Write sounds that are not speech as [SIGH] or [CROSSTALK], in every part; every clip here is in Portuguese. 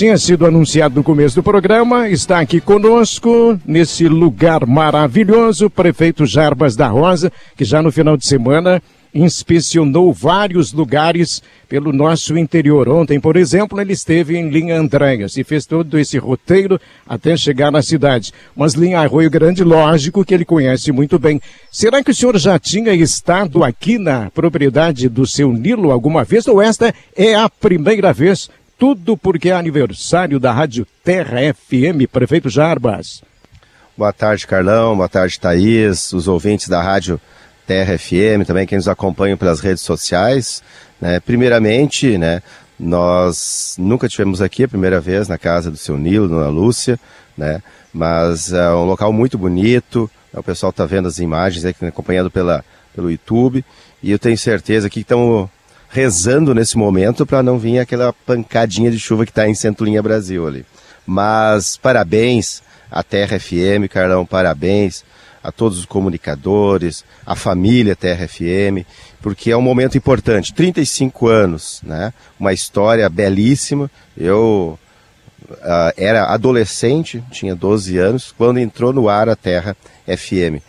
tinha sido anunciado no começo do programa, está aqui conosco, nesse lugar maravilhoso, o prefeito Jarbas da Rosa, que já no final de semana inspecionou vários lugares pelo nosso interior. Ontem, por exemplo, ele esteve em Linha Andréas e fez todo esse roteiro até chegar na cidade. Mas Linha Arroio Grande, lógico que ele conhece muito bem. Será que o senhor já tinha estado aqui na propriedade do seu Nilo alguma vez ou esta é a primeira vez tudo porque é aniversário da Rádio Terra FM, prefeito Jarbas. Boa tarde, Carlão. Boa tarde, Thaís, os ouvintes da Rádio Terra FM, também quem nos acompanha pelas redes sociais. Né? Primeiramente, né, nós nunca tivemos aqui a primeira vez na casa do seu Nilo, Dona Lúcia, né? mas é um local muito bonito. O pessoal está vendo as imagens aí, acompanhando pela, pelo YouTube. E eu tenho certeza que estão rezando nesse momento para não vir aquela pancadinha de chuva que está em Centulinha Brasil ali. Mas parabéns à Terra FM, Carlão, parabéns a todos os comunicadores, a família Terra FM, porque é um momento importante. 35 anos, né? Uma história belíssima. Eu uh, era adolescente, tinha 12 anos, quando entrou no ar a Terra FM,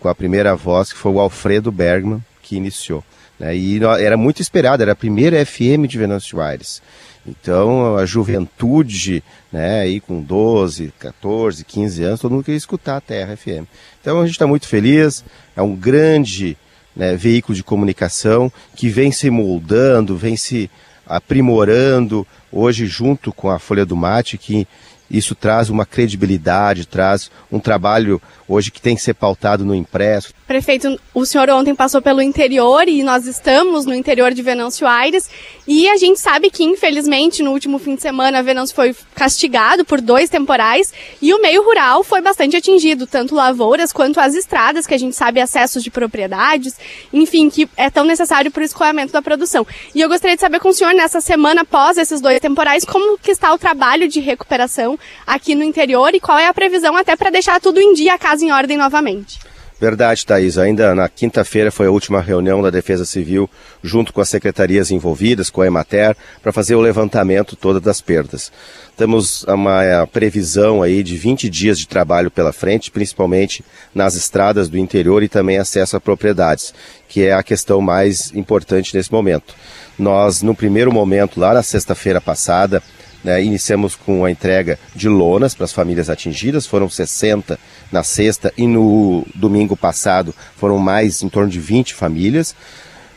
com a primeira voz que foi o Alfredo Bergman que iniciou. Né? E era muito esperado, era a primeira FM de Venâncio Aires. Então, a juventude, né, aí com 12, 14, 15 anos, todo mundo queria escutar a Terra FM. Então, a gente está muito feliz, é um grande né, veículo de comunicação que vem se moldando, vem se aprimorando, hoje junto com a Folha do Mate, que isso traz uma credibilidade, traz um trabalho hoje que tem que ser pautado no impresso. Prefeito, o senhor ontem passou pelo interior e nós estamos no interior de Venâncio Aires e a gente sabe que, infelizmente, no último fim de semana, Venâncio foi castigado por dois temporais e o meio rural foi bastante atingido, tanto lavouras quanto as estradas, que a gente sabe acessos de propriedades, enfim, que é tão necessário para o escoamento da produção. E eu gostaria de saber com o senhor, nessa semana após esses dois temporais, como que está o trabalho de recuperação aqui no interior e qual é a previsão até para deixar tudo em dia, a casa em ordem novamente. Verdade, Thaís. Ainda na quinta-feira foi a última reunião da Defesa Civil, junto com as secretarias envolvidas, com a Emater, para fazer o levantamento toda das perdas. Temos uma é, previsão aí de 20 dias de trabalho pela frente, principalmente nas estradas do interior e também acesso a propriedades, que é a questão mais importante nesse momento. Nós, no primeiro momento, lá na sexta-feira passada, né, iniciamos com a entrega de lonas para as famílias atingidas, foram 60 na sexta e no domingo passado foram mais em torno de 20 famílias.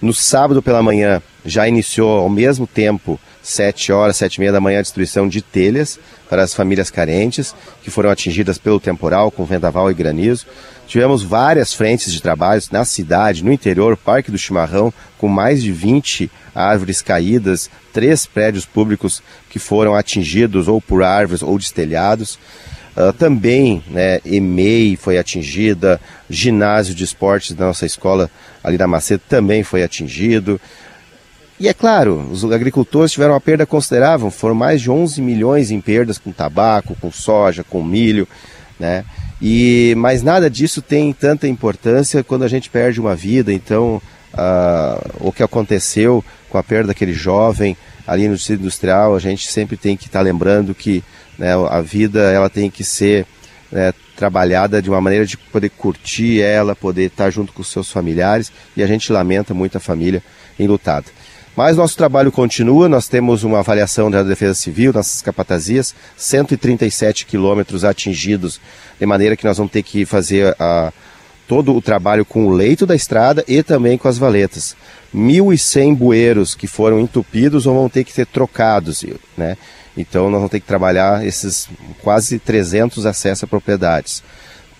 No sábado pela manhã já iniciou ao mesmo tempo, 7 horas, 7 e meia da manhã, a distribuição de telhas para as famílias carentes que foram atingidas pelo temporal, com vendaval e granizo. Tivemos várias frentes de trabalhos na cidade, no interior, Parque do Chimarrão, com mais de 20 árvores caídas, três prédios públicos que foram atingidos ou por árvores ou destelhados. Uh, também, né, EMEI foi atingida, ginásio de esportes da nossa escola ali na Macedo também foi atingido. E é claro, os agricultores tiveram uma perda considerável, foram mais de 11 milhões em perdas com tabaco, com soja, com milho, né? E, mas nada disso tem tanta importância quando a gente perde uma vida. Então, uh, o que aconteceu com a perda daquele jovem ali no distrito industrial, a gente sempre tem que estar tá lembrando que né, a vida ela tem que ser né, trabalhada de uma maneira de poder curtir ela, poder estar tá junto com os seus familiares. E a gente lamenta muito a família enlutada. Mas nosso trabalho continua, nós temos uma avaliação da Defesa Civil, nossas capatazias, 137 quilômetros atingidos, de maneira que nós vamos ter que fazer a, todo o trabalho com o leito da estrada e também com as valetas. 1.100 bueiros que foram entupidos ou vão ter que ser trocados, né? Então nós vamos ter que trabalhar esses quase 300 acessos a propriedades.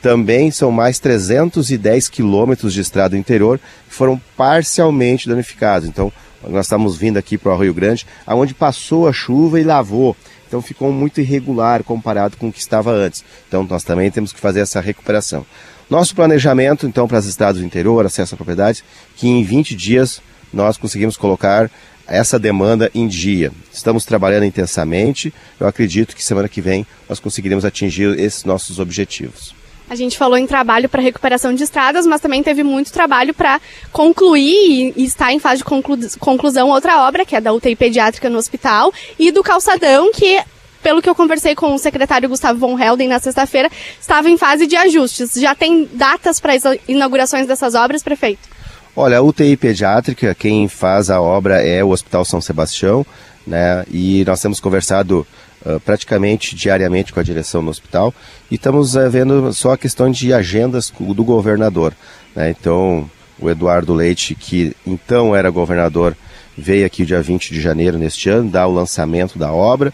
Também são mais 310 quilômetros de estrada interior que foram parcialmente danificados. Então nós estamos vindo aqui para o Rio Grande, aonde passou a chuva e lavou. Então ficou muito irregular comparado com o que estava antes. Então nós também temos que fazer essa recuperação. Nosso planejamento, então, para as estradas do interior, acesso a propriedades, que em 20 dias nós conseguimos colocar essa demanda em dia. Estamos trabalhando intensamente. Eu acredito que semana que vem nós conseguiremos atingir esses nossos objetivos. A gente falou em trabalho para recuperação de estradas, mas também teve muito trabalho para concluir e está em fase de conclu conclusão outra obra, que é da UTI pediátrica no hospital, e do calçadão, que pelo que eu conversei com o secretário Gustavo von Helden na sexta-feira, estava em fase de ajustes. Já tem datas para as inaugurações dessas obras, prefeito? Olha, a UTI pediátrica, quem faz a obra é o Hospital São Sebastião, né? E nós temos conversado uh, praticamente diariamente com a direção no hospital e estamos uh, vendo só a questão de agendas do governador, né? Então, o Eduardo Leite, que então era governador, veio aqui dia 20 de janeiro neste ano, dar o lançamento da obra.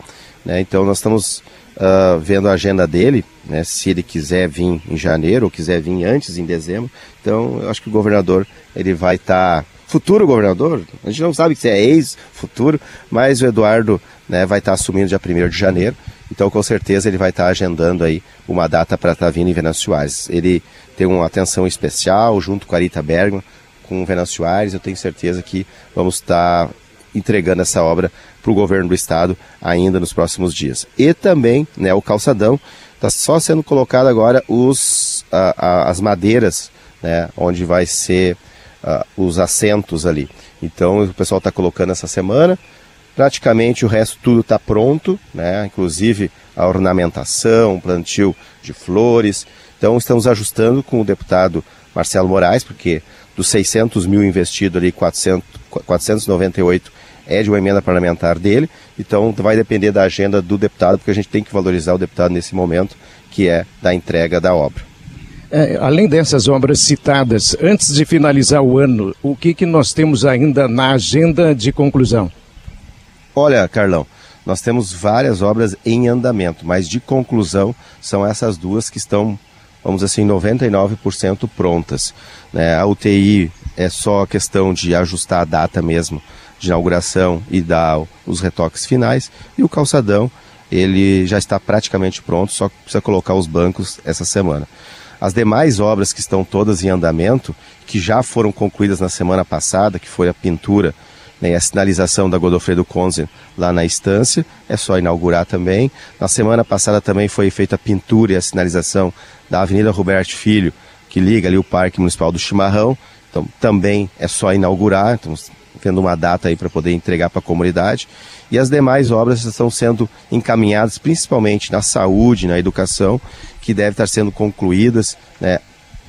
Né? Então nós estamos uh, vendo a agenda dele, né? se ele quiser vir em janeiro ou quiser vir antes, em dezembro. Então eu acho que o governador ele vai estar. Tá... Futuro governador, a gente não sabe se é ex-futuro, mas o Eduardo né, vai estar tá assumindo dia 1 de janeiro. Então, com certeza, ele vai estar tá agendando aí uma data para estar tá vindo em Venâncio Soares. Ele tem uma atenção especial junto com a Rita Bergman, com o Venâncio Soares. Eu tenho certeza que vamos estar entregando essa obra para o governo do estado ainda nos próximos dias. E também, né, o calçadão está só sendo colocado agora os, a, a, as madeiras, né, onde vai ser a, os assentos ali. Então o pessoal está colocando essa semana. Praticamente o resto tudo está pronto, né? inclusive a ornamentação, plantio de flores. Então estamos ajustando com o deputado Marcelo Moraes, porque dos 600 mil investido ali, 400, 498 é de uma emenda parlamentar dele. Então vai depender da agenda do deputado, porque a gente tem que valorizar o deputado nesse momento, que é da entrega da obra. É, além dessas obras citadas, antes de finalizar o ano, o que, que nós temos ainda na agenda de conclusão? Olha, Carlão, nós temos várias obras em andamento, mas de conclusão são essas duas que estão, vamos assim, 99% prontas. Né? A UTI é só questão de ajustar a data mesmo de inauguração e dar os retoques finais, e o calçadão ele já está praticamente pronto, só precisa colocar os bancos essa semana. As demais obras que estão todas em andamento, que já foram concluídas na semana passada, que foi a pintura né, a sinalização da Godofredo Conzen lá na estância, é só inaugurar também. Na semana passada também foi feita a pintura e a sinalização da Avenida Roberto Filho, que liga ali o Parque Municipal do Chimarrão. Então também é só inaugurar, estamos tendo uma data aí para poder entregar para a comunidade. E as demais obras estão sendo encaminhadas principalmente na saúde, na educação, que devem estar sendo concluídas né,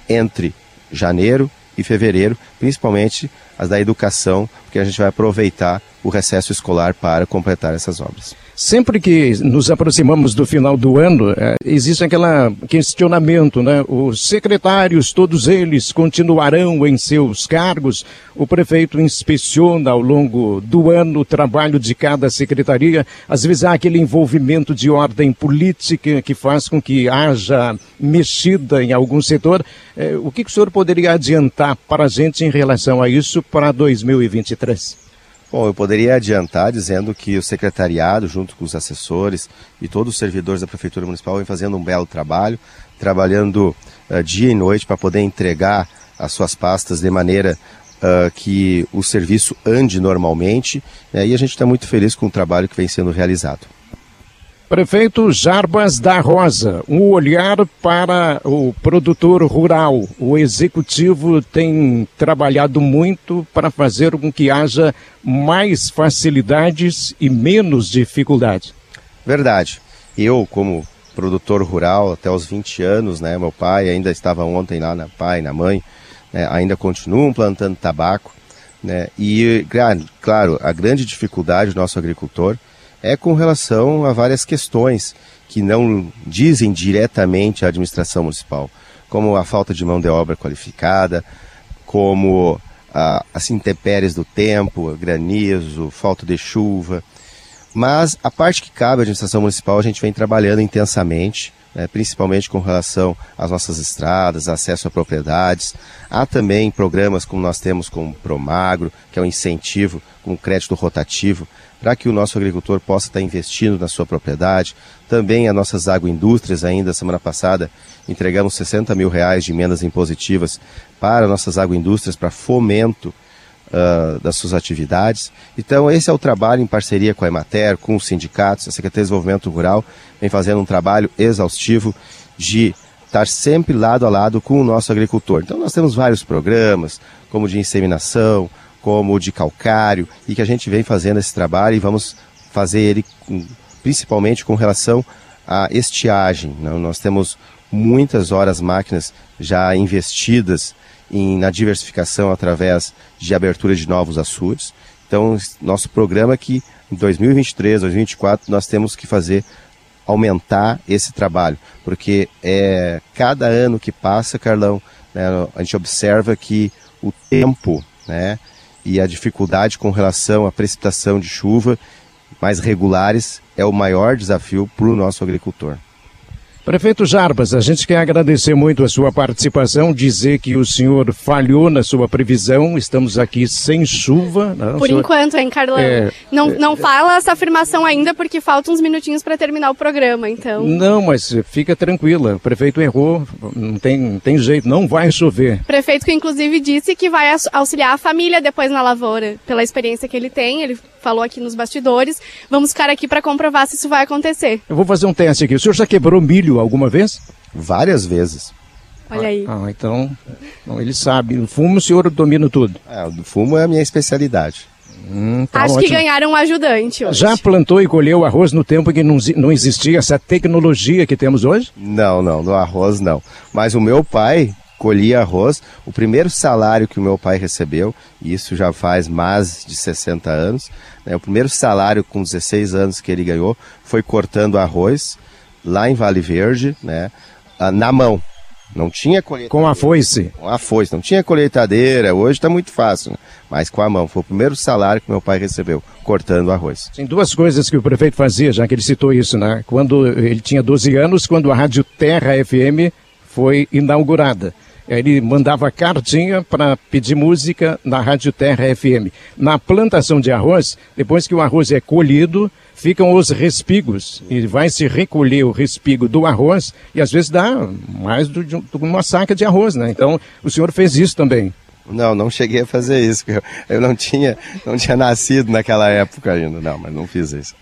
entre janeiro e fevereiro, principalmente as da educação, porque a gente vai aproveitar o recesso escolar para completar essas obras. Sempre que nos aproximamos do final do ano, é, existe aquele questionamento, né? Os secretários, todos eles continuarão em seus cargos. O prefeito inspeciona ao longo do ano o trabalho de cada secretaria. Às vezes há aquele envolvimento de ordem política que faz com que haja mexida em algum setor. É, o que, que o senhor poderia adiantar para a gente em relação a isso para 2023? Bom, eu poderia adiantar dizendo que o secretariado, junto com os assessores e todos os servidores da Prefeitura Municipal, vem fazendo um belo trabalho, trabalhando uh, dia e noite para poder entregar as suas pastas de maneira uh, que o serviço ande normalmente, né, e a gente está muito feliz com o trabalho que vem sendo realizado. Prefeito Jarbas da Rosa, um olhar para o produtor rural. O executivo tem trabalhado muito para fazer com que haja mais facilidades e menos dificuldade. Verdade. Eu, como produtor rural até os 20 anos, né, meu pai ainda estava ontem lá na pai, na mãe, né, ainda continuam plantando tabaco, né, e claro, a grande dificuldade do nosso agricultor é com relação a várias questões que não dizem diretamente à administração municipal, como a falta de mão de obra qualificada, como as intempéries do tempo, granizo, falta de chuva. Mas a parte que cabe à administração municipal a gente vem trabalhando intensamente, né, principalmente com relação às nossas estradas, acesso a propriedades. Há também programas como nós temos com o Promagro, que é um incentivo com crédito rotativo para que o nosso agricultor possa estar investindo na sua propriedade. Também as nossas agroindústrias, ainda semana passada, entregamos 60 mil reais de emendas impositivas para nossas agroindústrias, para fomento uh, das suas atividades. Então, esse é o trabalho em parceria com a Emater, com os sindicatos, a Secretaria de Desenvolvimento Rural vem fazendo um trabalho exaustivo de estar sempre lado a lado com o nosso agricultor. Então, nós temos vários programas, como de inseminação, como de calcário, e que a gente vem fazendo esse trabalho e vamos fazer ele com, principalmente com relação à estiagem. Né? Nós temos muitas horas máquinas já investidas em, na diversificação através de abertura de novos açudes. Então, nosso programa aqui em 2023, 2024, nós temos que fazer aumentar esse trabalho, porque é cada ano que passa, Carlão, né, a gente observa que o tempo, né, e a dificuldade com relação à precipitação de chuva mais regulares é o maior desafio para o nosso agricultor. Prefeito Jarbas, a gente quer agradecer muito a sua participação, dizer que o senhor falhou na sua previsão, estamos aqui sem chuva. Não, Por senhor... enquanto, hein, Carlão? É, não, é, não fala essa afirmação ainda, porque faltam uns minutinhos para terminar o programa, então. Não, mas fica tranquila, o prefeito errou, não tem, não tem jeito, não vai chover. Prefeito que inclusive disse que vai auxiliar a família depois na lavoura, pela experiência que ele tem, ele falou aqui nos bastidores. Vamos ficar aqui para comprovar se isso vai acontecer. Eu vou fazer um teste aqui. O senhor já quebrou milho alguma vez? Várias vezes. Olha aí. Ah, então, então ele sabe. O fumo o senhor domina tudo. É, o fumo é a minha especialidade. Hum, tá Acho ótimo. que ganharam um ajudante hoje. Já plantou e colheu arroz no tempo que não, não existia essa tecnologia que temos hoje? Não, não, no arroz não. Mas o meu pai colhia arroz. O primeiro salário que o meu pai recebeu, e isso já faz mais de 60 anos, né, o primeiro salário com 16 anos que ele ganhou foi cortando arroz lá em Vale Verde, né, na mão. Não tinha colheitadeira. Com a foice? Com a foice. Não tinha colheitadeira. Hoje está muito fácil. Né? Mas com a mão. Foi o primeiro salário que meu pai recebeu, cortando arroz. Tem duas coisas que o prefeito fazia, já que ele citou isso, né? Quando ele tinha 12 anos, quando a Rádio Terra FM foi inaugurada. Ele mandava cartinha para pedir música na Rádio Terra FM. Na plantação de arroz, depois que o arroz é colhido, ficam os respigos e vai se recolher o respigo do arroz e às vezes dá mais de uma saca de arroz, né? Então o senhor fez isso também. Não, não cheguei a fazer isso. Eu, eu não tinha, não tinha nascido naquela época ainda, não, mas não fiz isso.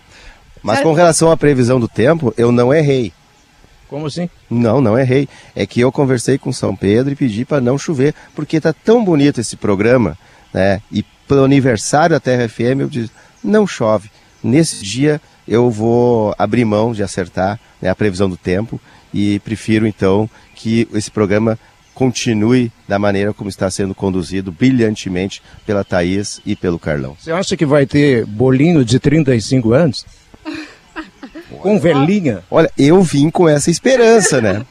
Mas com relação à previsão do tempo, eu não errei. Como assim? Não, não errei. É que eu conversei com São Pedro e pedi para não chover, porque tá tão bonito esse programa, né? E pelo aniversário da Terra FM eu disse, não chove. Nesse dia eu vou abrir mão de acertar né, a previsão do tempo e prefiro então que esse programa continue da maneira como está sendo conduzido brilhantemente pela Thaís e pelo Carlão. Você acha que vai ter bolinho de 35 anos? Com velhinha. Olha, eu vim com essa esperança, né?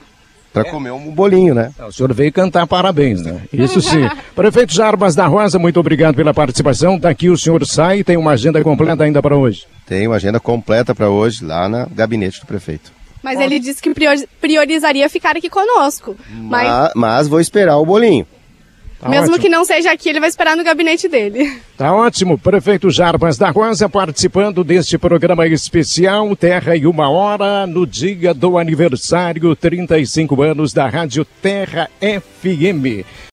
Para comer um bolinho, né? O senhor veio cantar parabéns, né? Isso sim. [LAUGHS] Prefeito Jarbas da Rosa, muito obrigado pela participação. Daqui o senhor sai, tem uma agenda completa ainda para hoje. Tem uma agenda completa para hoje lá no gabinete do prefeito. Mas ele disse que priorizaria ficar aqui conosco. Mas, mas, mas vou esperar o bolinho. Tá Mesmo ótimo. que não seja aqui, ele vai esperar no gabinete dele. Tá ótimo. Prefeito Jarbas da Rosa participando deste programa especial Terra e Uma Hora, no dia do aniversário 35 anos da Rádio Terra FM.